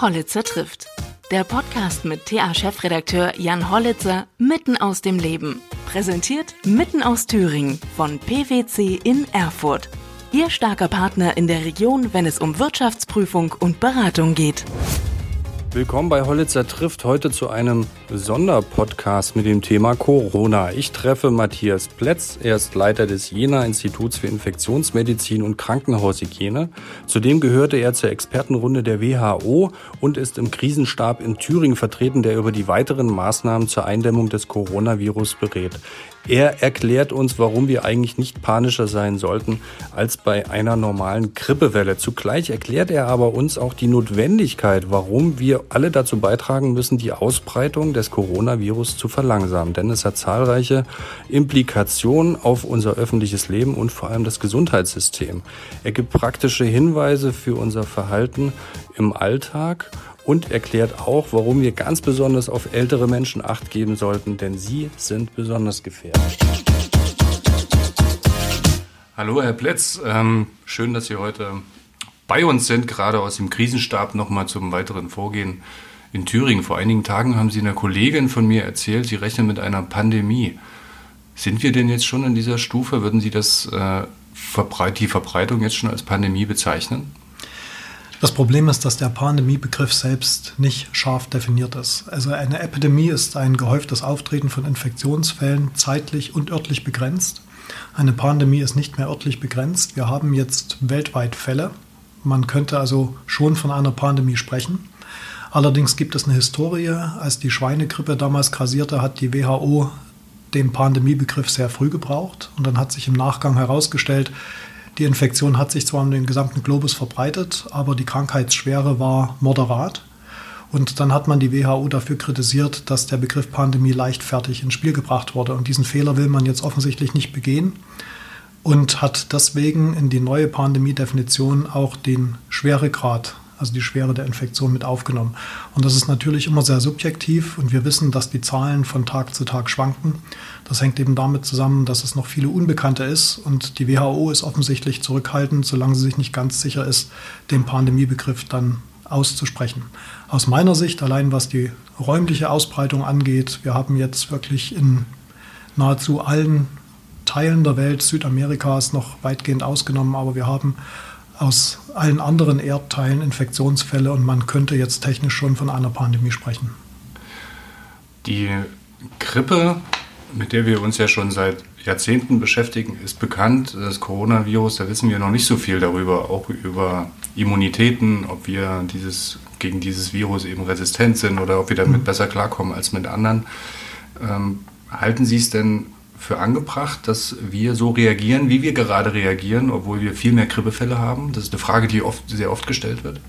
Hollitzer trifft. Der Podcast mit TA-Chefredakteur Jan Hollitzer mitten aus dem Leben. Präsentiert mitten aus Thüringen von PwC in Erfurt. Ihr starker Partner in der Region, wenn es um Wirtschaftsprüfung und Beratung geht. Willkommen bei Hollitzer trifft heute zu einem Sonderpodcast mit dem Thema Corona. Ich treffe Matthias Plätz. Er ist Leiter des Jena Instituts für Infektionsmedizin und Krankenhaushygiene. Zudem gehörte er zur Expertenrunde der WHO und ist im Krisenstab in Thüringen vertreten, der über die weiteren Maßnahmen zur Eindämmung des Coronavirus berät. Er erklärt uns, warum wir eigentlich nicht panischer sein sollten als bei einer normalen Grippewelle. Zugleich erklärt er aber uns auch die Notwendigkeit, warum wir alle dazu beitragen müssen, die Ausbreitung des Coronavirus zu verlangsamen. Denn es hat zahlreiche Implikationen auf unser öffentliches Leben und vor allem das Gesundheitssystem. Er gibt praktische Hinweise für unser Verhalten im Alltag und erklärt auch, warum wir ganz besonders auf ältere Menschen acht geben sollten, denn sie sind besonders gefährdet. Hallo Herr Plätz, ähm, schön, dass Sie heute bei uns sind, gerade aus dem Krisenstab nochmal zum weiteren Vorgehen in Thüringen. Vor einigen Tagen haben Sie einer Kollegin von mir erzählt, Sie rechnen mit einer Pandemie. Sind wir denn jetzt schon in dieser Stufe? Würden Sie das, äh, die Verbreitung jetzt schon als Pandemie bezeichnen? Das Problem ist, dass der Pandemiebegriff selbst nicht scharf definiert ist. Also eine Epidemie ist ein gehäuftes Auftreten von Infektionsfällen, zeitlich und örtlich begrenzt. Eine Pandemie ist nicht mehr örtlich begrenzt. Wir haben jetzt weltweit Fälle. Man könnte also schon von einer Pandemie sprechen. Allerdings gibt es eine Historie. Als die Schweinegrippe damals grasierte, hat die WHO den Pandemiebegriff sehr früh gebraucht. Und dann hat sich im Nachgang herausgestellt, die Infektion hat sich zwar um den gesamten Globus verbreitet, aber die Krankheitsschwere war moderat. Und dann hat man die WHO dafür kritisiert, dass der Begriff Pandemie leichtfertig ins Spiel gebracht wurde. Und diesen Fehler will man jetzt offensichtlich nicht begehen und hat deswegen in die neue Pandemie-Definition auch den Schweregrad also die Schwere der Infektion mit aufgenommen. Und das ist natürlich immer sehr subjektiv und wir wissen, dass die Zahlen von Tag zu Tag schwanken. Das hängt eben damit zusammen, dass es noch viele Unbekannte ist und die WHO ist offensichtlich zurückhaltend, solange sie sich nicht ganz sicher ist, den Pandemiebegriff dann auszusprechen. Aus meiner Sicht, allein was die räumliche Ausbreitung angeht, wir haben jetzt wirklich in nahezu allen Teilen der Welt, Südamerikas noch weitgehend ausgenommen, aber wir haben aus allen anderen Erdteilen Infektionsfälle und man könnte jetzt technisch schon von einer Pandemie sprechen. Die Grippe, mit der wir uns ja schon seit Jahrzehnten beschäftigen, ist bekannt. Das Coronavirus, da wissen wir noch nicht so viel darüber, auch über Immunitäten, ob wir dieses, gegen dieses Virus eben resistent sind oder ob wir damit mhm. besser klarkommen als mit anderen. Ähm, halten Sie es denn für angebracht, dass wir so reagieren, wie wir gerade reagieren, obwohl wir viel mehr Grippefälle haben? Das ist eine Frage, die oft, sehr oft gestellt wird.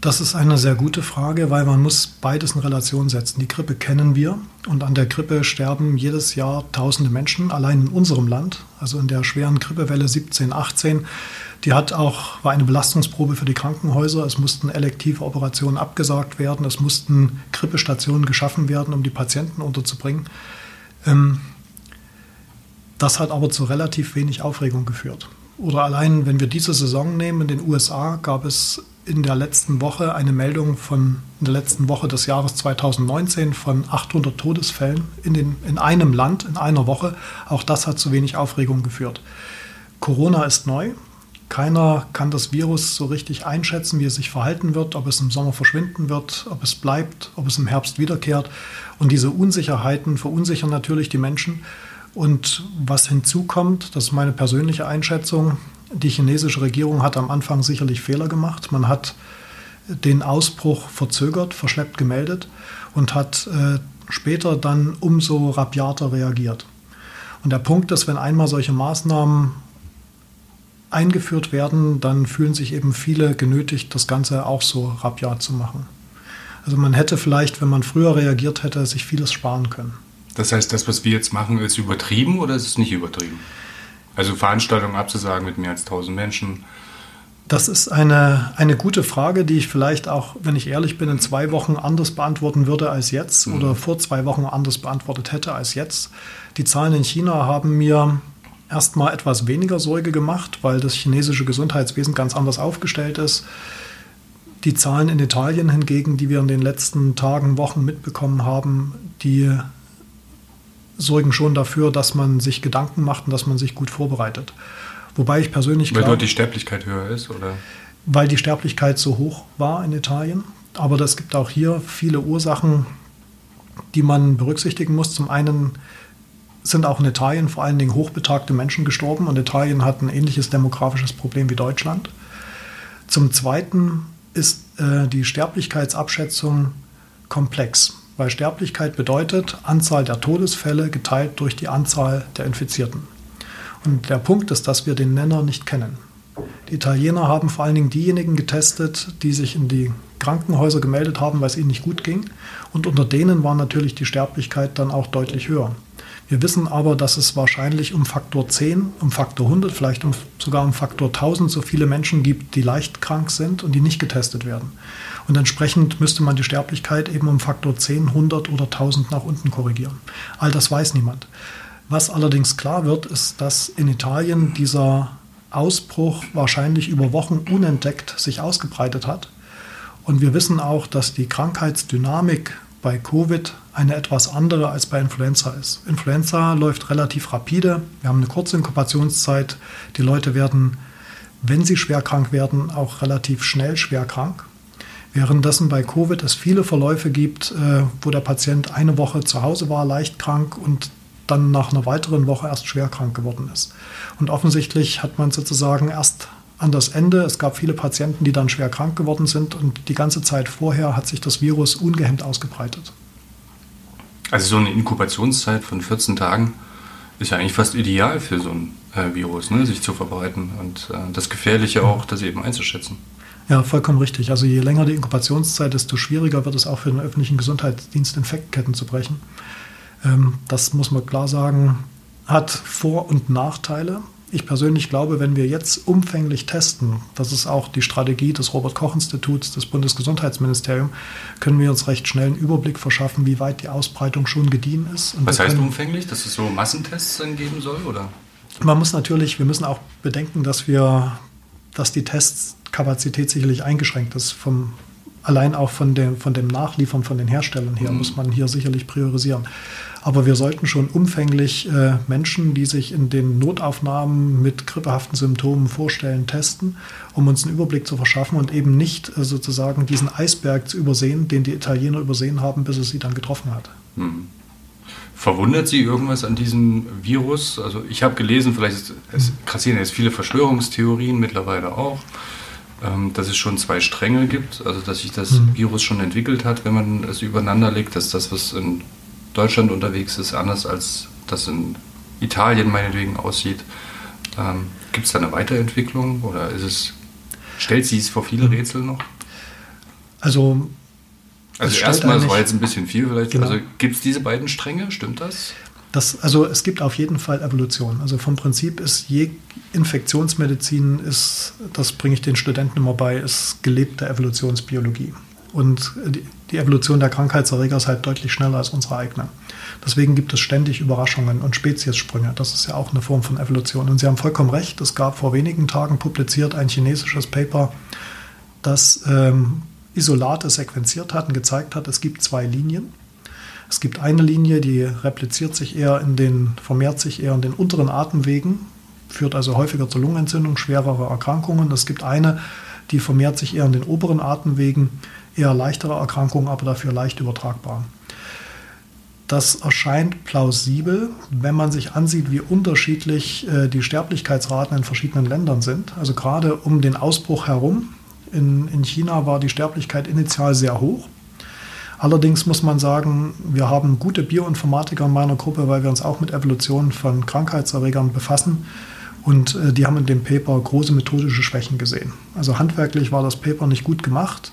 Das ist eine sehr gute Frage, weil man muss beides in Relation setzen. Die Grippe kennen wir und an der Grippe sterben jedes Jahr tausende Menschen, allein in unserem Land. Also in der schweren Grippewelle 17, 18, die hat auch, war eine Belastungsprobe für die Krankenhäuser. Es mussten elektive Operationen abgesagt werden, es mussten Grippestationen geschaffen werden, um die Patienten unterzubringen. Ähm, das hat aber zu relativ wenig Aufregung geführt. Oder allein, wenn wir diese Saison nehmen, in den USA gab es in der letzten Woche eine Meldung von in der letzten Woche des Jahres 2019 von 800 Todesfällen in, den, in einem Land in einer Woche. Auch das hat zu wenig Aufregung geführt. Corona ist neu. Keiner kann das Virus so richtig einschätzen, wie es sich verhalten wird, ob es im Sommer verschwinden wird, ob es bleibt, ob es im Herbst wiederkehrt. Und diese Unsicherheiten verunsichern natürlich die Menschen. Und was hinzukommt, das ist meine persönliche Einschätzung, die chinesische Regierung hat am Anfang sicherlich Fehler gemacht. Man hat den Ausbruch verzögert, verschleppt gemeldet und hat äh, später dann umso rabiater reagiert. Und der Punkt ist, wenn einmal solche Maßnahmen eingeführt werden, dann fühlen sich eben viele genötigt, das Ganze auch so rabiat zu machen. Also man hätte vielleicht, wenn man früher reagiert hätte, sich vieles sparen können. Das heißt, das, was wir jetzt machen, ist übertrieben oder ist es nicht übertrieben? Also Veranstaltungen abzusagen mit mehr als 1000 Menschen. Das ist eine, eine gute Frage, die ich vielleicht auch, wenn ich ehrlich bin, in zwei Wochen anders beantworten würde als jetzt mhm. oder vor zwei Wochen anders beantwortet hätte als jetzt. Die Zahlen in China haben mir erstmal etwas weniger Sorge gemacht, weil das chinesische Gesundheitswesen ganz anders aufgestellt ist Die Zahlen in Italien hingegen, die wir in den letzten Tagen, Wochen mitbekommen haben, die sorgen schon dafür, dass man sich Gedanken macht und dass man sich gut vorbereitet. Wobei ich persönlich Weil dort die Sterblichkeit höher ist, oder? Weil die Sterblichkeit so hoch war in Italien. Aber es gibt auch hier viele Ursachen, die man berücksichtigen muss. Zum einen sind auch in Italien vor allen Dingen hochbetagte Menschen gestorben und Italien hat ein ähnliches demografisches Problem wie Deutschland. Zum Zweiten ist äh, die Sterblichkeitsabschätzung komplex, weil Sterblichkeit bedeutet Anzahl der Todesfälle geteilt durch die Anzahl der Infizierten. Und der Punkt ist, dass wir den Nenner nicht kennen. Die Italiener haben vor allen Dingen diejenigen getestet, die sich in die Krankenhäuser gemeldet haben, weil es ihnen nicht gut ging. Und unter denen war natürlich die Sterblichkeit dann auch deutlich höher. Wir wissen aber, dass es wahrscheinlich um Faktor 10, um Faktor 100, vielleicht um, sogar um Faktor 1000 so viele Menschen gibt, die leicht krank sind und die nicht getestet werden. Und entsprechend müsste man die Sterblichkeit eben um Faktor 10, 100 oder 1000 nach unten korrigieren. All das weiß niemand. Was allerdings klar wird, ist, dass in Italien dieser Ausbruch wahrscheinlich über Wochen unentdeckt sich ausgebreitet hat. Und wir wissen auch, dass die Krankheitsdynamik bei Covid eine etwas andere als bei Influenza ist. Influenza läuft relativ rapide. Wir haben eine kurze Inkubationszeit. Die Leute werden, wenn sie schwer krank werden, auch relativ schnell schwer krank. Währenddessen bei Covid es viele Verläufe gibt, äh, wo der Patient eine Woche zu Hause war, leicht krank und dann nach einer weiteren Woche erst schwer krank geworden ist. Und offensichtlich hat man sozusagen erst an das Ende, es gab viele Patienten, die dann schwer krank geworden sind und die ganze Zeit vorher hat sich das Virus ungehemmt ausgebreitet. Also so eine Inkubationszeit von 14 Tagen ist ja eigentlich fast ideal für so ein äh, Virus, ne, sich zu verbreiten und äh, das Gefährliche auch, das eben einzuschätzen. Ja, vollkommen richtig. Also je länger die Inkubationszeit, desto schwieriger wird es auch für den öffentlichen Gesundheitsdienst, Infektketten zu brechen. Ähm, das muss man klar sagen, hat Vor- und Nachteile. Ich persönlich glaube, wenn wir jetzt umfänglich testen, das ist auch die Strategie des Robert-Koch-Instituts, des Bundesgesundheitsministeriums, können wir uns recht schnell einen Überblick verschaffen, wie weit die Ausbreitung schon gediehen ist. Und Was heißt umfänglich? Dass es so Massentests dann geben soll? Oder? Man muss natürlich, wir müssen auch bedenken, dass wir, dass die Testkapazität sicherlich eingeschränkt ist vom allein auch von dem, von dem Nachliefern von den Herstellern her mhm. muss man hier sicherlich priorisieren. Aber wir sollten schon umfänglich äh, Menschen, die sich in den Notaufnahmen mit grippehaften Symptomen vorstellen, testen, um uns einen Überblick zu verschaffen und eben nicht äh, sozusagen diesen Eisberg zu übersehen, den die Italiener übersehen haben, bis es sie dann getroffen hat. Mhm. Verwundert Sie irgendwas an diesem Virus? Also ich habe gelesen, vielleicht ist, es grassieren jetzt viele Verschwörungstheorien mittlerweile auch. Ähm, dass es schon zwei Stränge gibt, also dass sich das mhm. Virus schon entwickelt hat, wenn man es übereinander legt, dass das, was in Deutschland unterwegs ist, anders als das in Italien meinetwegen aussieht. Ähm, gibt es da eine Weiterentwicklung oder ist es, stellt sie es vor viele mhm. Rätsel noch? Also, also erstmal, das war jetzt ein bisschen viel vielleicht. Genau. Also gibt es diese beiden Stränge, stimmt das? Das, also es gibt auf jeden Fall Evolution. Also vom Prinzip ist je Infektionsmedizin ist, das bringe ich den Studenten immer bei, ist gelebte Evolutionsbiologie. Und die, die Evolution der Krankheitserreger ist halt deutlich schneller als unsere eigene. Deswegen gibt es ständig Überraschungen und Speziessprünge. Das ist ja auch eine Form von Evolution. Und Sie haben vollkommen recht, es gab vor wenigen Tagen publiziert ein chinesisches Paper, das ähm, Isolate sequenziert hat und gezeigt hat, es gibt zwei Linien es gibt eine Linie, die repliziert sich eher in den, vermehrt sich eher in den unteren Atemwegen, führt also häufiger zur Lungenentzündung, schwerere Erkrankungen. Es gibt eine, die vermehrt sich eher in den oberen Atemwegen, eher leichtere Erkrankungen, aber dafür leicht übertragbar. Das erscheint plausibel, wenn man sich ansieht, wie unterschiedlich äh, die Sterblichkeitsraten in verschiedenen Ländern sind. Also gerade um den Ausbruch herum. In, in China war die Sterblichkeit initial sehr hoch. Allerdings muss man sagen, wir haben gute Bioinformatiker in meiner Gruppe, weil wir uns auch mit Evolution von Krankheitserregern befassen. Und äh, die haben in dem Paper große methodische Schwächen gesehen. Also handwerklich war das Paper nicht gut gemacht.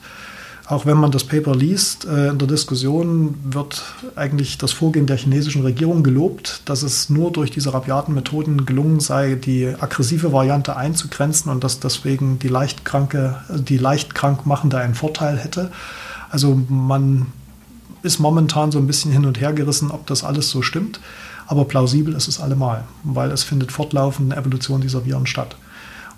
Auch wenn man das Paper liest, äh, in der Diskussion wird eigentlich das Vorgehen der chinesischen Regierung gelobt, dass es nur durch diese rabiaten Methoden gelungen sei, die aggressive Variante einzugrenzen und dass deswegen die leicht kranke, die leicht krank machende einen Vorteil hätte. Also man ist momentan so ein bisschen hin und her gerissen, ob das alles so stimmt. Aber plausibel ist es allemal, weil es findet fortlaufend eine Evolution dieser Viren statt.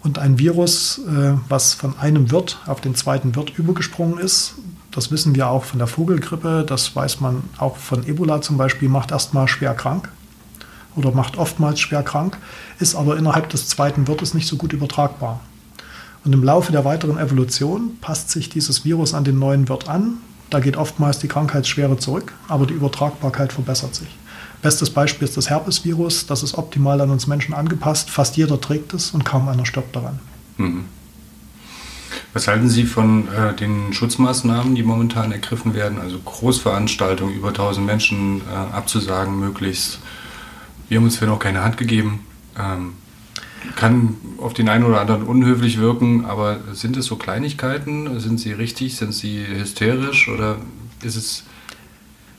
Und ein Virus, äh, was von einem Wirt auf den zweiten Wirt übergesprungen ist, das wissen wir auch von der Vogelgrippe, das weiß man auch von Ebola zum Beispiel, macht erstmal schwer krank oder macht oftmals schwer krank, ist aber innerhalb des zweiten Wirtes nicht so gut übertragbar. Und im Laufe der weiteren Evolution passt sich dieses Virus an den neuen Wirt an. Da geht oftmals die Krankheitsschwere zurück, aber die Übertragbarkeit verbessert sich. Bestes Beispiel ist das Herpesvirus. Das ist optimal an uns Menschen angepasst. Fast jeder trägt es und kaum einer stirbt daran. Mhm. Was halten Sie von äh, den Schutzmaßnahmen, die momentan ergriffen werden? Also Großveranstaltungen, über 1000 Menschen äh, abzusagen, möglichst. Wir haben uns für noch keine Hand gegeben. Ähm, kann auf den einen oder anderen unhöflich wirken, aber sind es so Kleinigkeiten? Sind sie richtig? Sind sie hysterisch? Oder ist es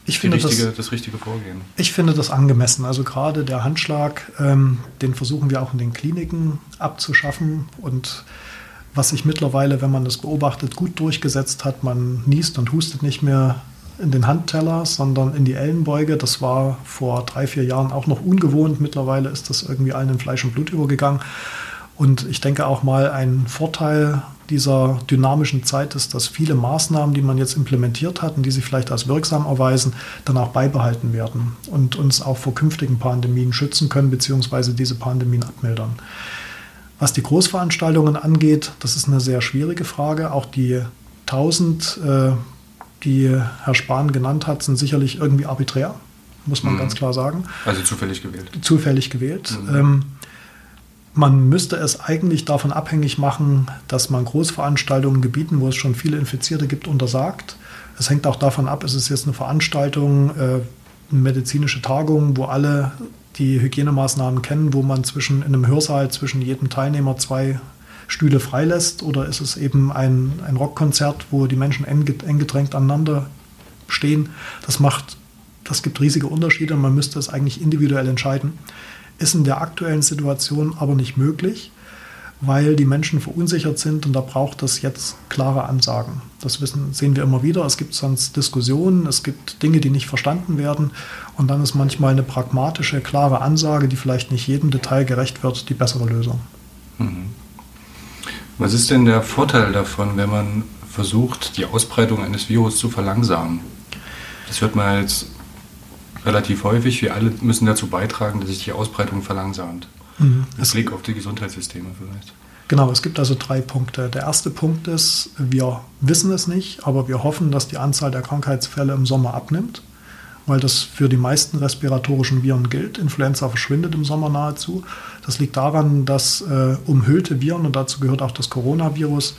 ich finde richtige, das, das, richtige Vorgehen? Ich finde das angemessen. Also gerade der Handschlag, ähm, den versuchen wir auch in den Kliniken abzuschaffen. Und was sich mittlerweile, wenn man das beobachtet, gut durchgesetzt hat, man niest und hustet nicht mehr in den Handteller, sondern in die Ellenbeuge. Das war vor drei, vier Jahren auch noch ungewohnt. Mittlerweile ist das irgendwie allen in Fleisch und Blut übergegangen. Und ich denke auch mal, ein Vorteil dieser dynamischen Zeit ist, dass viele Maßnahmen, die man jetzt implementiert hat und die sich vielleicht als wirksam erweisen, dann auch beibehalten werden und uns auch vor künftigen Pandemien schützen können, beziehungsweise diese Pandemien abmildern. Was die Großveranstaltungen angeht, das ist eine sehr schwierige Frage. Auch die 1000 äh, die Herr Spahn genannt hat, sind sicherlich irgendwie arbiträr, muss man mhm. ganz klar sagen. Also zufällig gewählt. Zufällig gewählt. Mhm. Ähm, man müsste es eigentlich davon abhängig machen, dass man Großveranstaltungen Gebieten, wo es schon viele Infizierte gibt, untersagt. Es hängt auch davon ab, ist es jetzt eine Veranstaltung, äh, eine medizinische Tagung, wo alle die Hygienemaßnahmen kennen, wo man zwischen in einem Hörsaal zwischen jedem Teilnehmer zwei Stühle freilässt oder ist es eben ein, ein Rockkonzert, wo die Menschen eng, gedrängt aneinander stehen. Das macht, das gibt riesige Unterschiede und man müsste es eigentlich individuell entscheiden. Ist in der aktuellen Situation aber nicht möglich, weil die Menschen verunsichert sind und da braucht es jetzt klare Ansagen. Das wissen, sehen wir immer wieder. Es gibt sonst Diskussionen, es gibt Dinge, die nicht verstanden werden und dann ist manchmal eine pragmatische, klare Ansage, die vielleicht nicht jedem Detail gerecht wird, die bessere Lösung. Mhm. Was ist denn der Vorteil davon, wenn man versucht, die Ausbreitung eines Virus zu verlangsamen? Das hört man jetzt relativ häufig. Wir alle müssen dazu beitragen, dass sich die Ausbreitung verlangsamt. Mhm. Mit Blick auf die Gesundheitssysteme vielleicht. Genau, es gibt also drei Punkte. Der erste Punkt ist, wir wissen es nicht, aber wir hoffen, dass die Anzahl der Krankheitsfälle im Sommer abnimmt weil das für die meisten respiratorischen Viren gilt. Influenza verschwindet im Sommer nahezu. Das liegt daran, dass äh, umhüllte Viren, und dazu gehört auch das Coronavirus,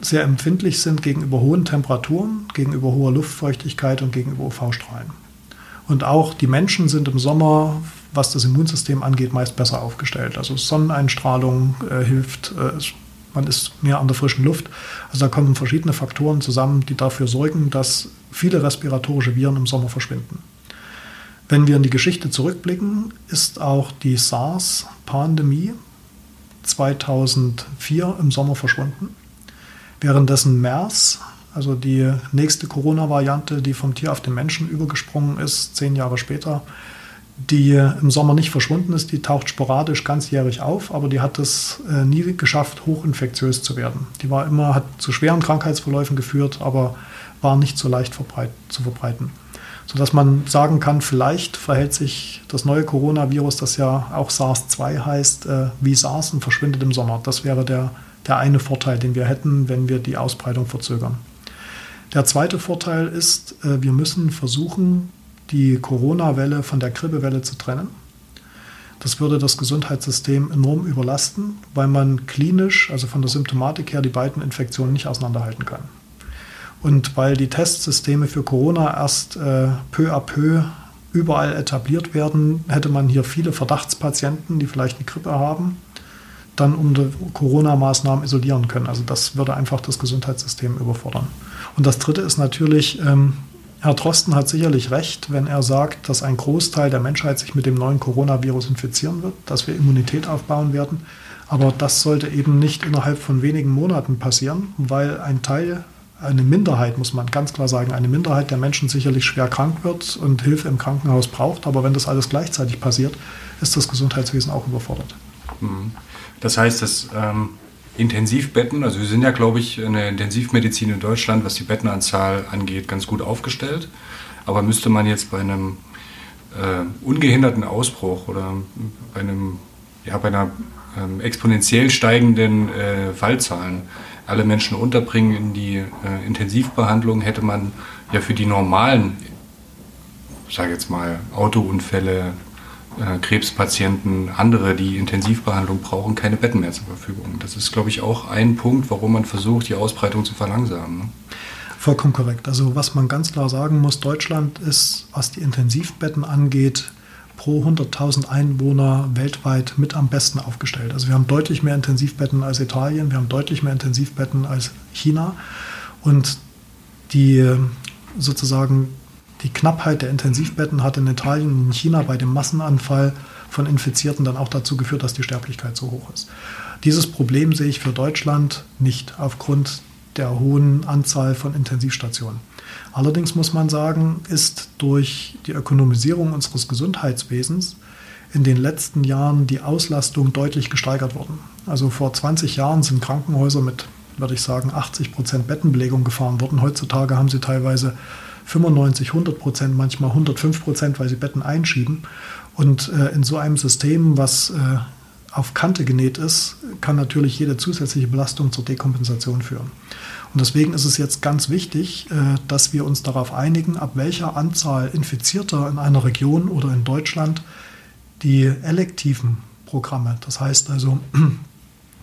sehr empfindlich sind gegenüber hohen Temperaturen, gegenüber hoher Luftfeuchtigkeit und gegenüber UV-Strahlen. Und auch die Menschen sind im Sommer, was das Immunsystem angeht, meist besser aufgestellt. Also Sonneneinstrahlung äh, hilft, äh, man ist mehr an der frischen Luft. Also da kommen verschiedene Faktoren zusammen, die dafür sorgen, dass viele respiratorische Viren im Sommer verschwinden. Wenn wir in die Geschichte zurückblicken, ist auch die SARS-Pandemie 2004 im Sommer verschwunden. Währenddessen MERS, also die nächste Corona-Variante, die vom Tier auf den Menschen übergesprungen ist, zehn Jahre später, die im Sommer nicht verschwunden ist, die taucht sporadisch ganzjährig auf, aber die hat es äh, nie geschafft, hochinfektiös zu werden. Die war immer, hat zu schweren Krankheitsverläufen geführt, aber war nicht so leicht verbreit, zu verbreiten. Sodass man sagen kann, vielleicht verhält sich das neue Coronavirus, das ja auch SARS-2 heißt, äh, wie SARS und verschwindet im Sommer. Das wäre der, der eine Vorteil, den wir hätten, wenn wir die Ausbreitung verzögern. Der zweite Vorteil ist, äh, wir müssen versuchen, die Corona-Welle von der Grippewelle zu trennen. Das würde das Gesundheitssystem enorm überlasten, weil man klinisch, also von der Symptomatik her, die beiden Infektionen nicht auseinanderhalten kann. Und weil die Testsysteme für Corona erst äh, peu à peu überall etabliert werden, hätte man hier viele Verdachtspatienten, die vielleicht eine Grippe haben, dann unter Corona-Maßnahmen isolieren können. Also das würde einfach das Gesundheitssystem überfordern. Und das Dritte ist natürlich, ähm, Herr Drosten hat sicherlich recht, wenn er sagt, dass ein Großteil der Menschheit sich mit dem neuen Coronavirus infizieren wird, dass wir Immunität aufbauen werden. Aber das sollte eben nicht innerhalb von wenigen Monaten passieren, weil ein Teil, eine Minderheit, muss man ganz klar sagen, eine Minderheit der Menschen sicherlich schwer krank wird und Hilfe im Krankenhaus braucht. Aber wenn das alles gleichzeitig passiert, ist das Gesundheitswesen auch überfordert. Mhm. Das heißt, dass ähm, Intensivbetten, also wir sind ja, glaube ich, in der Intensivmedizin in Deutschland, was die Bettenanzahl angeht, ganz gut aufgestellt. Aber müsste man jetzt bei einem äh, ungehinderten Ausbruch oder bei, einem, ja, bei einer ähm, exponentiell steigenden äh, Fallzahlen alle Menschen unterbringen in die äh, Intensivbehandlung, hätte man ja für die normalen, ich sage jetzt mal, Autounfälle, äh, Krebspatienten, andere, die Intensivbehandlung brauchen, keine Betten mehr zur Verfügung. Das ist, glaube ich, auch ein Punkt, warum man versucht, die Ausbreitung zu verlangsamen. Ne? Vollkommen korrekt. Also was man ganz klar sagen muss, Deutschland ist, was die Intensivbetten angeht, pro 100.000 Einwohner weltweit mit am besten aufgestellt. Also wir haben deutlich mehr Intensivbetten als Italien, wir haben deutlich mehr Intensivbetten als China und die sozusagen die Knappheit der Intensivbetten hat in Italien und in China bei dem Massenanfall von Infizierten dann auch dazu geführt, dass die Sterblichkeit so hoch ist. Dieses Problem sehe ich für Deutschland nicht aufgrund der hohen Anzahl von Intensivstationen. Allerdings muss man sagen, ist durch die Ökonomisierung unseres Gesundheitswesens in den letzten Jahren die Auslastung deutlich gesteigert worden. Also vor 20 Jahren sind Krankenhäuser mit, würde ich sagen, 80 Prozent Bettenbelegung gefahren worden. Heutzutage haben sie teilweise 95, 100 Prozent, manchmal 105 Prozent, weil sie Betten einschieben. Und äh, in so einem System, was äh, auf Kante genäht ist, kann natürlich jede zusätzliche Belastung zur Dekompensation führen. Und deswegen ist es jetzt ganz wichtig, äh, dass wir uns darauf einigen, ab welcher Anzahl Infizierter in einer Region oder in Deutschland die elektiven Programme, das heißt also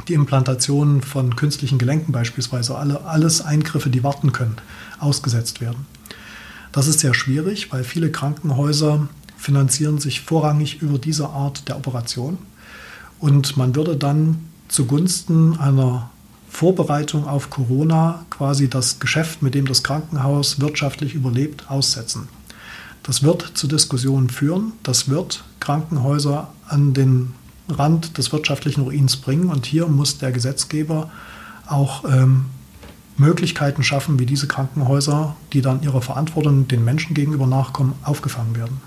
die Implantation von künstlichen Gelenken beispielsweise, alle, alles Eingriffe, die warten können, ausgesetzt werden. Das ist sehr schwierig, weil viele Krankenhäuser finanzieren sich vorrangig über diese Art der Operation. Und man würde dann zugunsten einer Vorbereitung auf Corona quasi das Geschäft, mit dem das Krankenhaus wirtschaftlich überlebt, aussetzen. Das wird zu Diskussionen führen. Das wird Krankenhäuser an den Rand des wirtschaftlichen Ruins bringen. Und hier muss der Gesetzgeber auch ähm, Möglichkeiten schaffen, wie diese Krankenhäuser, die dann ihrer Verantwortung den Menschen gegenüber nachkommen, aufgefangen werden.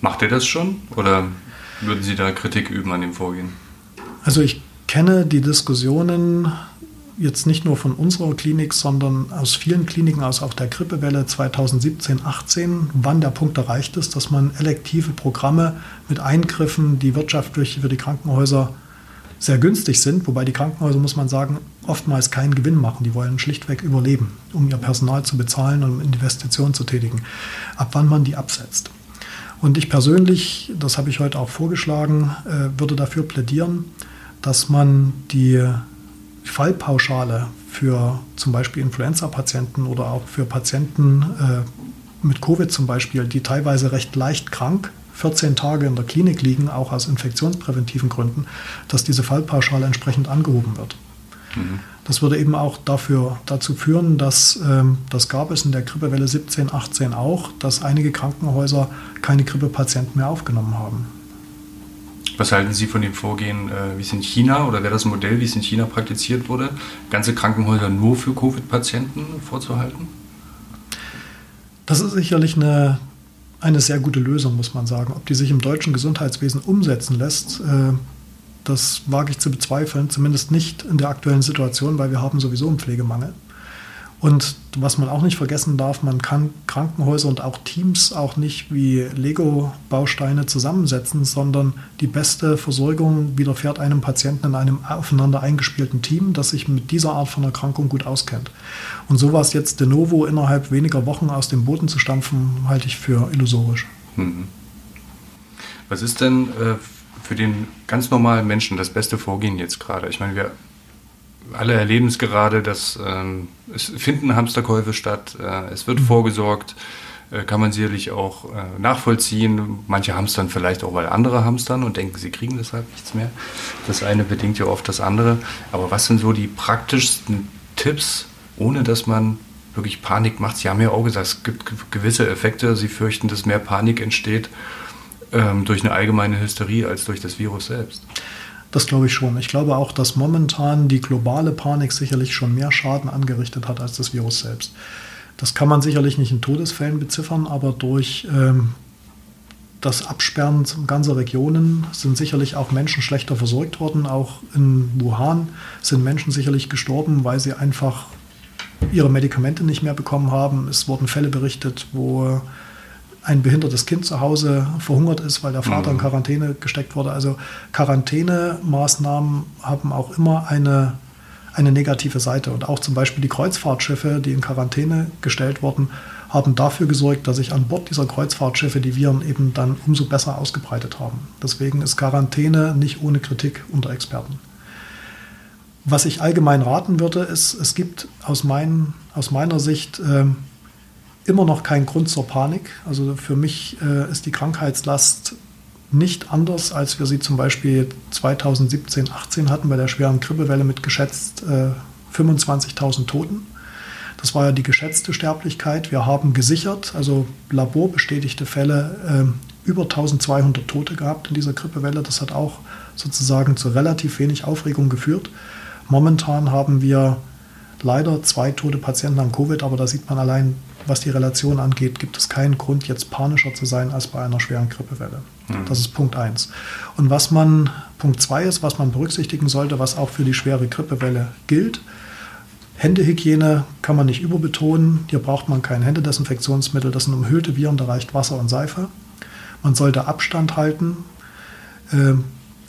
Macht ihr das schon oder würden Sie da Kritik üben an dem Vorgehen? Also ich kenne die Diskussionen jetzt nicht nur von unserer Klinik, sondern aus vielen Kliniken, aus auch der Grippewelle 2017, 18, wann der Punkt erreicht ist, dass man elektive Programme mit Eingriffen, die wirtschaftlich für die Krankenhäuser sehr günstig sind, wobei die Krankenhäuser, muss man sagen, oftmals keinen Gewinn machen. Die wollen schlichtweg überleben, um ihr Personal zu bezahlen und um Investitionen zu tätigen. Ab wann man die absetzt. Und ich persönlich, das habe ich heute auch vorgeschlagen, äh, würde dafür plädieren, dass man die Fallpauschale für zum Beispiel Influenza-Patienten oder auch für Patienten äh, mit Covid zum Beispiel, die teilweise recht leicht krank 14 Tage in der Klinik liegen, auch aus infektionspräventiven Gründen, dass diese Fallpauschale entsprechend angehoben wird. Mhm. Das würde eben auch dafür, dazu führen, dass ähm, das gab es in der Grippewelle 17, 18 auch, dass einige Krankenhäuser keine Grippepatienten mehr aufgenommen haben. Was halten Sie von dem Vorgehen, äh, wie es in China oder wäre das Modell, wie es in China praktiziert wurde, ganze Krankenhäuser nur für Covid-Patienten vorzuhalten? Das ist sicherlich eine, eine sehr gute Lösung, muss man sagen. Ob die sich im deutschen Gesundheitswesen umsetzen lässt, äh, das wage ich zu bezweifeln, zumindest nicht in der aktuellen Situation, weil wir haben sowieso einen Pflegemangel. Und was man auch nicht vergessen darf, man kann Krankenhäuser und auch Teams auch nicht wie Lego-Bausteine zusammensetzen, sondern die beste Versorgung widerfährt einem Patienten in einem aufeinander eingespielten Team, das sich mit dieser Art von Erkrankung gut auskennt. Und sowas jetzt de novo innerhalb weniger Wochen aus dem Boden zu stampfen, halte ich für illusorisch. Mhm. Was ist denn äh, für den ganz normalen Menschen das beste Vorgehen jetzt gerade? Ich meine, wir alle erleben es gerade, dass ähm, es finden Hamsterkäufe statt, äh, es wird mhm. vorgesorgt, äh, kann man sicherlich auch äh, nachvollziehen. Manche hamstern vielleicht auch, weil andere hamstern und denken, sie kriegen deshalb nichts mehr. Das eine bedingt ja oft das andere. Aber was sind so die praktischsten Tipps, ohne dass man wirklich Panik macht? Sie haben ja auch gesagt, es gibt gewisse Effekte. Sie fürchten, dass mehr Panik entsteht ähm, durch eine allgemeine Hysterie als durch das Virus selbst. Das glaube ich schon. Ich glaube auch, dass momentan die globale Panik sicherlich schon mehr Schaden angerichtet hat als das Virus selbst. Das kann man sicherlich nicht in Todesfällen beziffern, aber durch ähm, das Absperren ganzer Regionen sind sicherlich auch Menschen schlechter versorgt worden. Auch in Wuhan sind Menschen sicherlich gestorben, weil sie einfach ihre Medikamente nicht mehr bekommen haben. Es wurden Fälle berichtet, wo ein behindertes Kind zu Hause verhungert ist, weil der Vater in mhm. Quarantäne gesteckt wurde. Also Quarantänemaßnahmen haben auch immer eine, eine negative Seite. Und auch zum Beispiel die Kreuzfahrtschiffe, die in Quarantäne gestellt wurden, haben dafür gesorgt, dass sich an Bord dieser Kreuzfahrtschiffe die Viren eben dann umso besser ausgebreitet haben. Deswegen ist Quarantäne nicht ohne Kritik unter Experten. Was ich allgemein raten würde, ist, es gibt aus, mein, aus meiner Sicht äh, immer noch keinen Grund zur Panik. Also für mich äh, ist die Krankheitslast nicht anders, als wir sie zum Beispiel 2017, 18 hatten bei der schweren Grippewelle mit geschätzt äh, 25.000 Toten. Das war ja die geschätzte Sterblichkeit. Wir haben gesichert, also laborbestätigte Fälle, äh, über 1200 Tote gehabt in dieser Grippewelle. Das hat auch sozusagen zu relativ wenig Aufregung geführt. Momentan haben wir leider zwei tote Patienten an Covid, aber da sieht man allein, was die Relation angeht, gibt es keinen Grund, jetzt panischer zu sein als bei einer schweren Grippewelle. Mhm. Das ist Punkt 1. Und was man, Punkt 2 ist, was man berücksichtigen sollte, was auch für die schwere Grippewelle gilt. Händehygiene kann man nicht überbetonen. Hier braucht man kein Händedesinfektionsmittel. Das sind umhüllte Viren, da reicht Wasser und Seife. Man sollte Abstand halten. Ähm,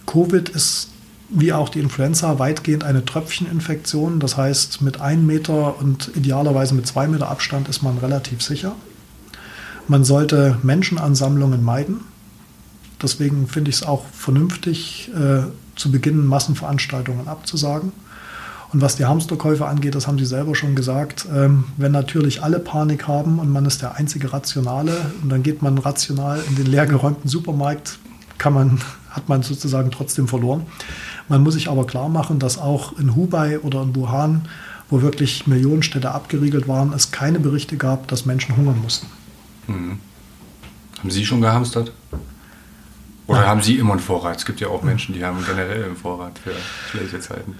Covid ist wie auch die Influenza weitgehend eine Tröpfcheninfektion. Das heißt, mit einem Meter und idealerweise mit zwei Meter Abstand ist man relativ sicher. Man sollte Menschenansammlungen meiden. Deswegen finde ich es auch vernünftig, äh, zu Beginn Massenveranstaltungen abzusagen. Und was die Hamsterkäufe angeht, das haben Sie selber schon gesagt, ähm, wenn natürlich alle Panik haben und man ist der einzige Rationale und dann geht man rational in den leergeräumten Supermarkt, kann man, hat man sozusagen trotzdem verloren. Man muss sich aber klar machen, dass auch in Hubei oder in Wuhan, wo wirklich Millionenstädte abgeriegelt waren, es keine Berichte gab, dass Menschen hungern mussten. Mhm. Haben Sie schon gehamstert? Oder ja. haben Sie immer einen Vorrat? Es gibt ja auch Menschen, die haben generell einen Vorrat für schlechte Zeiten.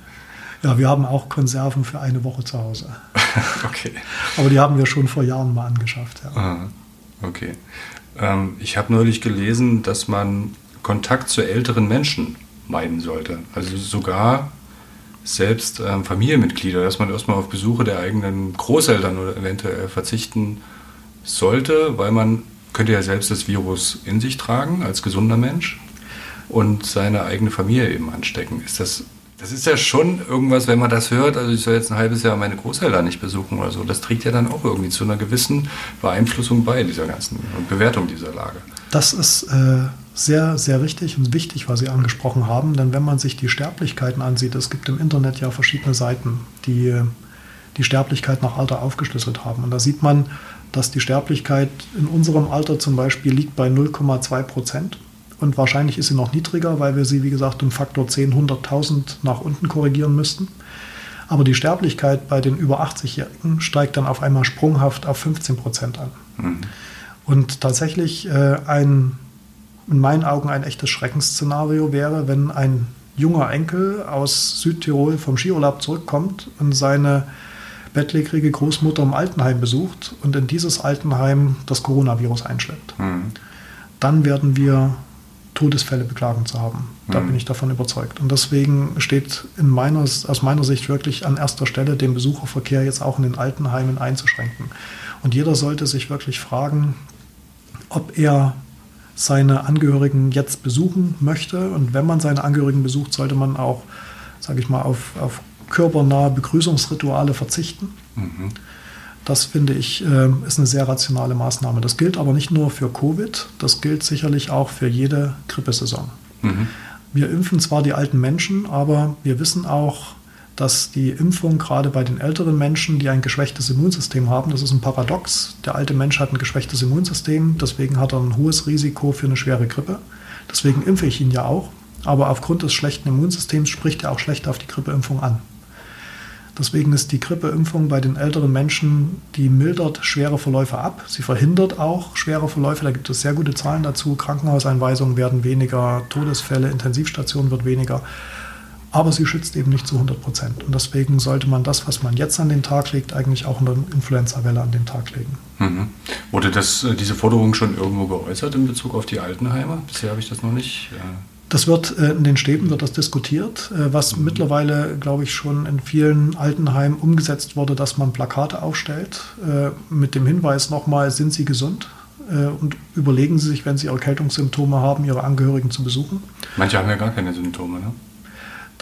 Ja, wir haben auch Konserven für eine Woche zu Hause. okay. Aber die haben wir schon vor Jahren mal angeschafft. Ja. Aha. Okay. Ähm, ich habe neulich gelesen, dass man Kontakt zu älteren Menschen meiden sollte. Also sogar selbst ähm, Familienmitglieder, dass man erstmal auf Besuche der eigenen Großeltern oder eventuell verzichten sollte, weil man könnte ja selbst das Virus in sich tragen als gesunder Mensch und seine eigene Familie eben anstecken. Ist das das ist ja schon irgendwas, wenn man das hört, also ich soll jetzt ein halbes Jahr meine Großeltern nicht besuchen oder so, das trägt ja dann auch irgendwie zu einer gewissen Beeinflussung bei dieser ganzen Bewertung dieser Lage. Das ist äh, sehr, sehr richtig und wichtig, was Sie angesprochen haben. Denn wenn man sich die Sterblichkeiten ansieht, es gibt im Internet ja verschiedene Seiten, die die Sterblichkeit nach Alter aufgeschlüsselt haben. Und da sieht man, dass die Sterblichkeit in unserem Alter zum Beispiel liegt bei 0,2 Prozent. Und wahrscheinlich ist sie noch niedriger, weil wir sie, wie gesagt, um Faktor 10, 100.000 nach unten korrigieren müssten. Aber die Sterblichkeit bei den über 80-Jährigen steigt dann auf einmal sprunghaft auf 15 Prozent an. Mhm. Und tatsächlich äh, ein in meinen Augen ein echtes Schreckensszenario wäre, wenn ein junger Enkel aus Südtirol vom Skiurlaub zurückkommt und seine bettlägerige Großmutter im Altenheim besucht und in dieses Altenheim das Coronavirus einschleppt. Mhm. Dann werden wir Todesfälle beklagen zu haben. Da mhm. bin ich davon überzeugt. Und deswegen steht in meiner, aus meiner Sicht wirklich an erster Stelle, den Besucherverkehr jetzt auch in den Altenheimen einzuschränken. Und jeder sollte sich wirklich fragen, ob er seine Angehörigen jetzt besuchen möchte. Und wenn man seine Angehörigen besucht, sollte man auch, sage ich mal, auf, auf körpernahe Begrüßungsrituale verzichten. Mhm. Das finde ich äh, ist eine sehr rationale Maßnahme. Das gilt aber nicht nur für Covid, das gilt sicherlich auch für jede Grippesaison. Mhm. Wir impfen zwar die alten Menschen, aber wir wissen auch, dass die Impfung gerade bei den älteren Menschen, die ein geschwächtes Immunsystem haben, das ist ein Paradox. Der alte Mensch hat ein geschwächtes Immunsystem, deswegen hat er ein hohes Risiko für eine schwere Grippe. Deswegen impfe ich ihn ja auch. Aber aufgrund des schlechten Immunsystems spricht er auch schlecht auf die Grippeimpfung an. Deswegen ist die Grippeimpfung bei den älteren Menschen, die mildert schwere Verläufe ab. Sie verhindert auch schwere Verläufe. Da gibt es sehr gute Zahlen dazu. Krankenhauseinweisungen werden weniger, Todesfälle, Intensivstationen wird weniger. Aber sie schützt eben nicht zu 100 Prozent. Und deswegen sollte man das, was man jetzt an den Tag legt, eigentlich auch in der Influenza-Welle an den Tag legen. Mhm. Wurde das, äh, diese Forderung schon irgendwo geäußert in Bezug auf die Altenheime? Bisher habe ich das noch nicht. Äh das wird äh, in den Städten wird das diskutiert, was mhm. mittlerweile, glaube ich, schon in vielen Altenheimen umgesetzt wurde, dass man Plakate aufstellt mit dem Hinweis nochmal, sind Sie gesund? und überlegen Sie sich, wenn Sie Erkältungssymptome haben, Ihre Angehörigen zu besuchen. Manche haben ja gar keine Symptome, ne?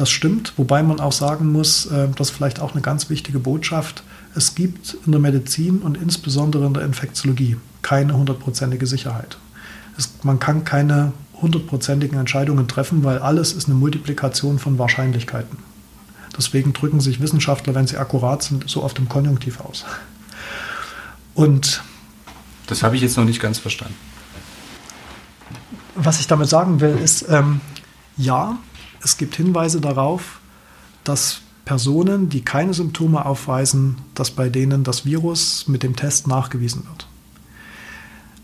Das stimmt, wobei man auch sagen muss, äh, das ist vielleicht auch eine ganz wichtige Botschaft, es gibt in der Medizin und insbesondere in der Infektiologie keine hundertprozentige Sicherheit. Es, man kann keine hundertprozentigen Entscheidungen treffen, weil alles ist eine Multiplikation von Wahrscheinlichkeiten. Deswegen drücken sich Wissenschaftler, wenn sie akkurat sind, so oft im Konjunktiv aus. Und das habe ich jetzt noch nicht ganz verstanden. Was ich damit sagen will, ist, ähm, ja, es gibt Hinweise darauf, dass Personen, die keine Symptome aufweisen, dass bei denen das Virus mit dem Test nachgewiesen wird.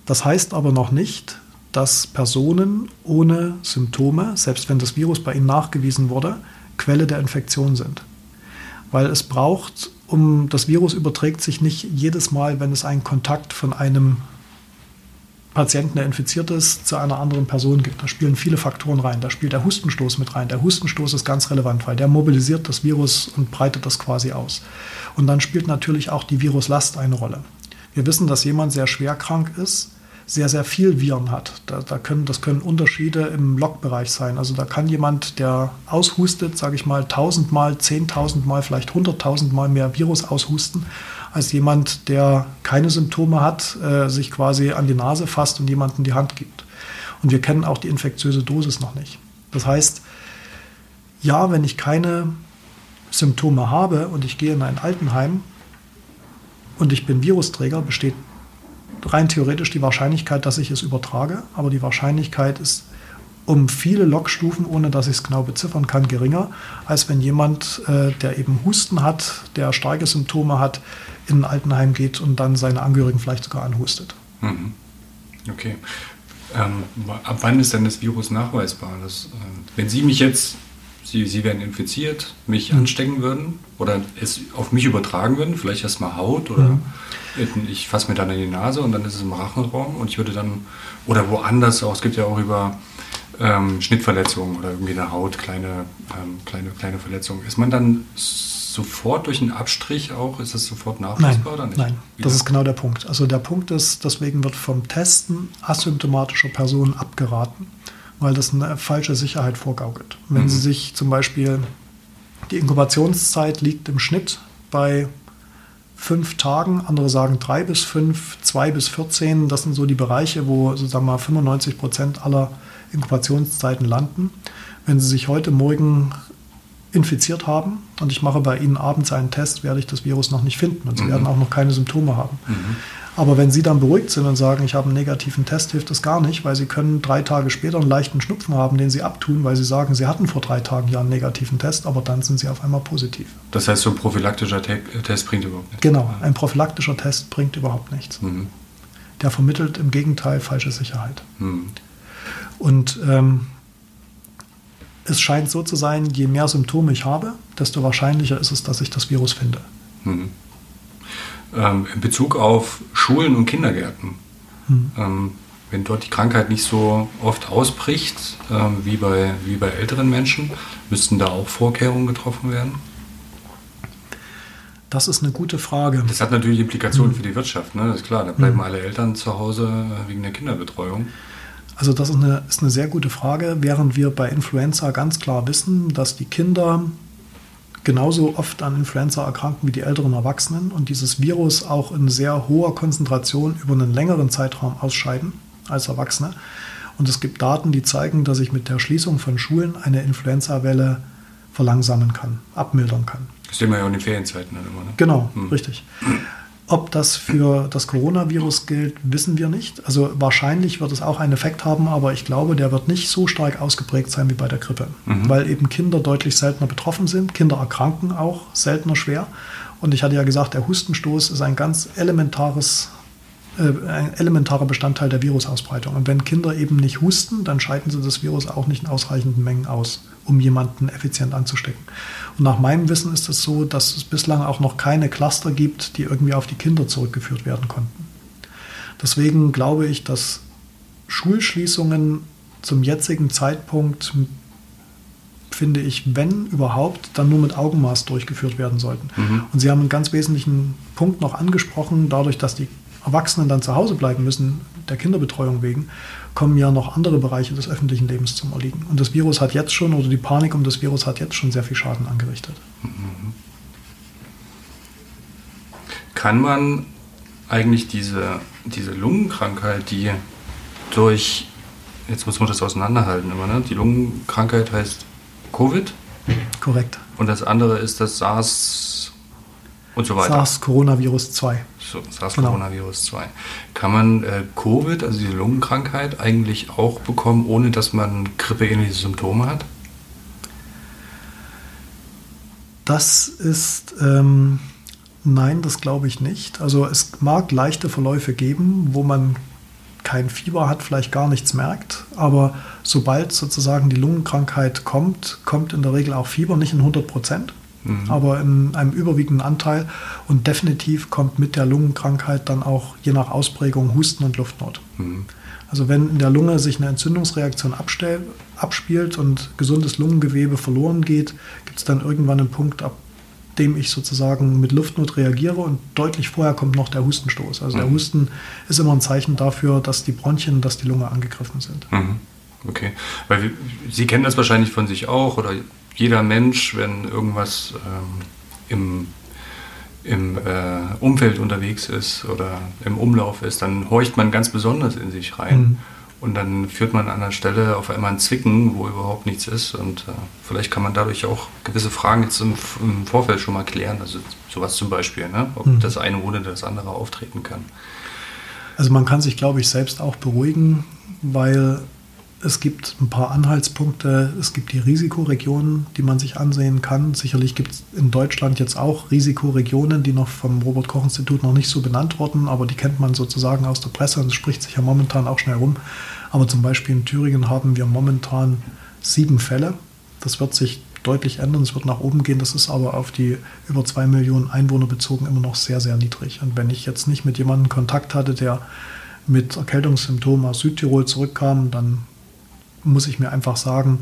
Das heißt aber noch nicht, dass Personen ohne Symptome, selbst wenn das Virus bei ihnen nachgewiesen wurde, Quelle der Infektion sind. Weil es braucht, um das Virus überträgt sich nicht jedes Mal, wenn es einen Kontakt von einem Patienten, der infiziert ist, zu einer anderen Person gibt. Da spielen viele Faktoren rein. Da spielt der Hustenstoß mit rein. Der Hustenstoß ist ganz relevant, weil der mobilisiert das Virus und breitet das quasi aus. Und dann spielt natürlich auch die Viruslast eine Rolle. Wir wissen, dass jemand sehr schwer krank ist, sehr, sehr viel Viren hat. Da, da können, das können Unterschiede im Logbereich sein. Also da kann jemand, der aushustet, sage ich mal, tausendmal, zehntausendmal, vielleicht hunderttausendmal mehr Virus aushusten als jemand, der keine Symptome hat, äh, sich quasi an die Nase fasst und jemanden die Hand gibt. Und wir kennen auch die infektiöse Dosis noch nicht. Das heißt, ja, wenn ich keine Symptome habe und ich gehe in ein Altenheim und ich bin Virusträger, besteht rein theoretisch die Wahrscheinlichkeit, dass ich es übertrage, aber die Wahrscheinlichkeit ist um viele Logstufen, ohne dass ich es genau beziffern kann, geringer, als wenn jemand, äh, der eben Husten hat, der starke Symptome hat, in ein Altenheim geht und dann seine Angehörigen vielleicht sogar anhustet. Mhm. Okay. Ähm, ab wann ist denn das Virus nachweisbar? Das, äh, wenn Sie mich jetzt, Sie, Sie werden infiziert, mich mhm. anstecken würden oder es auf mich übertragen würden, vielleicht erstmal Haut oder mhm. ich fasse mir dann in die Nase und dann ist es im Rachenraum und ich würde dann, oder woanders auch, es gibt ja auch über ähm, Schnittverletzungen oder irgendwie eine Haut, kleine, ähm, kleine, kleine Verletzungen, ist man dann sofort durch einen Abstrich auch, ist das sofort nachweisbar oder nicht? Nein, Wieder? das ist genau der Punkt. Also der Punkt ist, deswegen wird vom Testen asymptomatischer Personen abgeraten, weil das eine falsche Sicherheit vorgaukelt. Wenn mhm. Sie sich zum Beispiel, die Inkubationszeit liegt im Schnitt bei fünf Tagen, andere sagen drei bis fünf, zwei bis 14, das sind so die Bereiche, wo sozusagen mal 95 Prozent aller Inkubationszeiten landen. Wenn Sie sich heute Morgen infiziert haben und ich mache bei Ihnen abends einen Test, werde ich das Virus noch nicht finden und Sie mhm. werden auch noch keine Symptome haben. Mhm. Aber wenn Sie dann beruhigt sind und sagen, ich habe einen negativen Test, hilft das gar nicht, weil Sie können drei Tage später einen leichten Schnupfen haben, den Sie abtun, weil Sie sagen, Sie hatten vor drei Tagen ja einen negativen Test, aber dann sind Sie auf einmal positiv. Das heißt, so ein prophylaktischer Te Test bringt überhaupt nichts? Genau, ein prophylaktischer Test bringt überhaupt nichts. Mhm. Der vermittelt im Gegenteil falsche Sicherheit. Und ähm, es scheint so zu sein, je mehr Symptome ich habe, desto wahrscheinlicher ist es, dass ich das Virus finde. Mhm. Ähm, in Bezug auf Schulen und Kindergärten, mhm. ähm, wenn dort die Krankheit nicht so oft ausbricht ähm, wie, bei, wie bei älteren Menschen, müssten da auch Vorkehrungen getroffen werden? Das ist eine gute Frage. Das hat natürlich Implikationen mhm. für die Wirtschaft, ne? das ist klar. Da bleiben mhm. alle Eltern zu Hause äh, wegen der Kinderbetreuung. Also das ist eine, ist eine sehr gute Frage, während wir bei Influenza ganz klar wissen, dass die Kinder genauso oft an Influenza erkranken wie die älteren Erwachsenen und dieses Virus auch in sehr hoher Konzentration über einen längeren Zeitraum ausscheiden als Erwachsene. Und es gibt Daten, die zeigen, dass ich mit der Schließung von Schulen eine Influenza-Welle verlangsamen kann, abmildern kann. Das sehen wir ja auch in den Ferienzeiten dann immer. Ne? Genau, hm. richtig. Ob das für das Coronavirus gilt, wissen wir nicht. Also wahrscheinlich wird es auch einen Effekt haben, aber ich glaube, der wird nicht so stark ausgeprägt sein wie bei der Grippe, mhm. weil eben Kinder deutlich seltener betroffen sind. Kinder erkranken auch seltener schwer. Und ich hatte ja gesagt, der Hustenstoß ist ein ganz elementares ein elementarer Bestandteil der Virusausbreitung. Und wenn Kinder eben nicht husten, dann scheiden sie das Virus auch nicht in ausreichenden Mengen aus, um jemanden effizient anzustecken. Und nach meinem Wissen ist es so, dass es bislang auch noch keine Cluster gibt, die irgendwie auf die Kinder zurückgeführt werden konnten. Deswegen glaube ich, dass Schulschließungen zum jetzigen Zeitpunkt finde ich, wenn überhaupt, dann nur mit Augenmaß durchgeführt werden sollten. Mhm. Und Sie haben einen ganz wesentlichen Punkt noch angesprochen, dadurch, dass die Erwachsenen dann zu Hause bleiben müssen, der Kinderbetreuung wegen, kommen ja noch andere Bereiche des öffentlichen Lebens zum Erliegen. Und das Virus hat jetzt schon, oder die Panik um das Virus hat jetzt schon sehr viel Schaden angerichtet. Mhm. Kann man eigentlich diese, diese Lungenkrankheit, die durch, jetzt muss man das auseinanderhalten immer, ne? die Lungenkrankheit heißt Covid. Korrekt. Und das andere ist das SARS und so weiter. SARS-Coronavirus 2. So, SARS-Coronavirus 2. Kann man äh, Covid, also diese Lungenkrankheit, eigentlich auch bekommen, ohne dass man grippeähnliche Symptome hat? Das ist, ähm, nein, das glaube ich nicht. Also es mag leichte Verläufe geben, wo man kein Fieber hat, vielleicht gar nichts merkt. Aber sobald sozusagen die Lungenkrankheit kommt, kommt in der Regel auch Fieber, nicht in 100 Prozent, mhm. aber in einem überwiegenden Anteil. Und definitiv kommt mit der Lungenkrankheit dann auch je nach Ausprägung Husten und Luftnot. Mhm. Also wenn in der Lunge sich eine Entzündungsreaktion abstell, abspielt und gesundes Lungengewebe verloren geht, gibt es dann irgendwann einen Punkt, ab dem ich sozusagen mit Luftnot reagiere und deutlich vorher kommt noch der Hustenstoß. Also mhm. der Husten ist immer ein Zeichen dafür, dass die Bronchien, dass die Lunge angegriffen sind. Mhm. Okay, weil Sie kennen das wahrscheinlich von sich auch oder jeder Mensch, wenn irgendwas ähm, im, im äh, Umfeld unterwegs ist oder im Umlauf ist, dann horcht man ganz besonders in sich rein. Mhm. Und dann führt man an einer Stelle auf einmal ein Zwicken, wo überhaupt nichts ist. Und äh, vielleicht kann man dadurch auch gewisse Fragen jetzt im, im, Vorfeld schon mal klären. Also sowas zum Beispiel, ne? ob mhm. das eine ohne das andere auftreten kann. Also man kann sich, glaube ich, selbst auch beruhigen, weil es gibt ein paar Anhaltspunkte. Es gibt die Risikoregionen, die man sich ansehen kann. Sicherlich gibt es in Deutschland jetzt auch Risikoregionen, die noch vom Robert Koch Institut noch nicht so benannt wurden, aber die kennt man sozusagen aus der Presse und es spricht sich ja momentan auch schnell rum. Aber zum Beispiel in Thüringen haben wir momentan sieben Fälle. Das wird sich deutlich ändern, es wird nach oben gehen. Das ist aber auf die über zwei Millionen Einwohner bezogen immer noch sehr, sehr niedrig. Und wenn ich jetzt nicht mit jemandem Kontakt hatte, der mit Erkältungssymptomen aus Südtirol zurückkam, dann muss ich mir einfach sagen,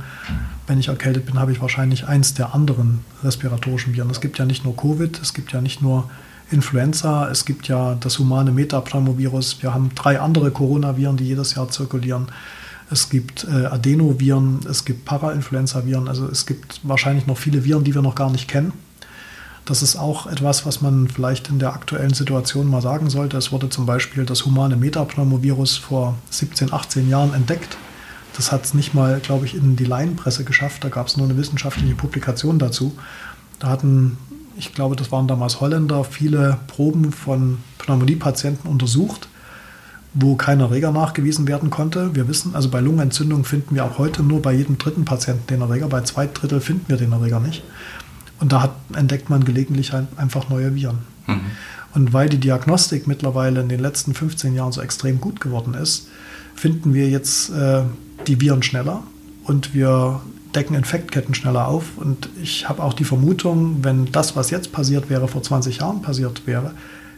wenn ich erkältet bin, habe ich wahrscheinlich eins der anderen respiratorischen Viren. Es gibt ja nicht nur Covid, es gibt ja nicht nur Influenza, es gibt ja das humane Metapneumovirus. Wir haben drei andere Coronaviren, die jedes Jahr zirkulieren. Es gibt äh, Adenoviren, es gibt Parainfluenza-Viren, also es gibt wahrscheinlich noch viele Viren, die wir noch gar nicht kennen. Das ist auch etwas, was man vielleicht in der aktuellen Situation mal sagen sollte. Es wurde zum Beispiel das humane Metapneumovirus vor 17, 18 Jahren entdeckt das hat es nicht mal, glaube ich, in die Laienpresse geschafft. Da gab es nur eine wissenschaftliche Publikation dazu. Da hatten, ich glaube, das waren damals Holländer, viele Proben von Pneumoniepatienten untersucht, wo kein Erreger nachgewiesen werden konnte. Wir wissen, also bei Lungenentzündung finden wir auch heute nur bei jedem dritten Patienten den Erreger. Bei zwei Drittel finden wir den Erreger nicht. Und da hat, entdeckt man gelegentlich einfach neue Viren. Mhm. Und weil die Diagnostik mittlerweile in den letzten 15 Jahren so extrem gut geworden ist, finden wir jetzt äh, die Viren schneller und wir decken Infektketten schneller auf. Und ich habe auch die Vermutung, wenn das, was jetzt passiert wäre, vor 20 Jahren passiert wäre,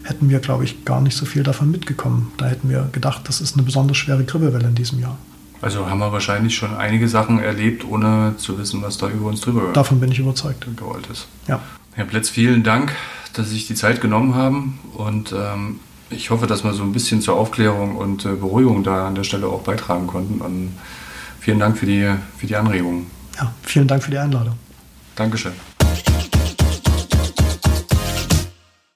hätten wir, glaube ich, gar nicht so viel davon mitgekommen. Da hätten wir gedacht, das ist eine besonders schwere Grippewelle in diesem Jahr. Also haben wir wahrscheinlich schon einige Sachen erlebt, ohne zu wissen, was da über uns drüber Davon bin ich überzeugt. gewollt ist. Ja. Herr Plätz, vielen Dank, dass Sie sich die Zeit genommen haben. Und ähm, ich hoffe, dass wir so ein bisschen zur Aufklärung und äh, Beruhigung da an der Stelle auch beitragen konnten. Und vielen Dank für die, für die Anregungen. Ja, vielen Dank für die Einladung. Dankeschön.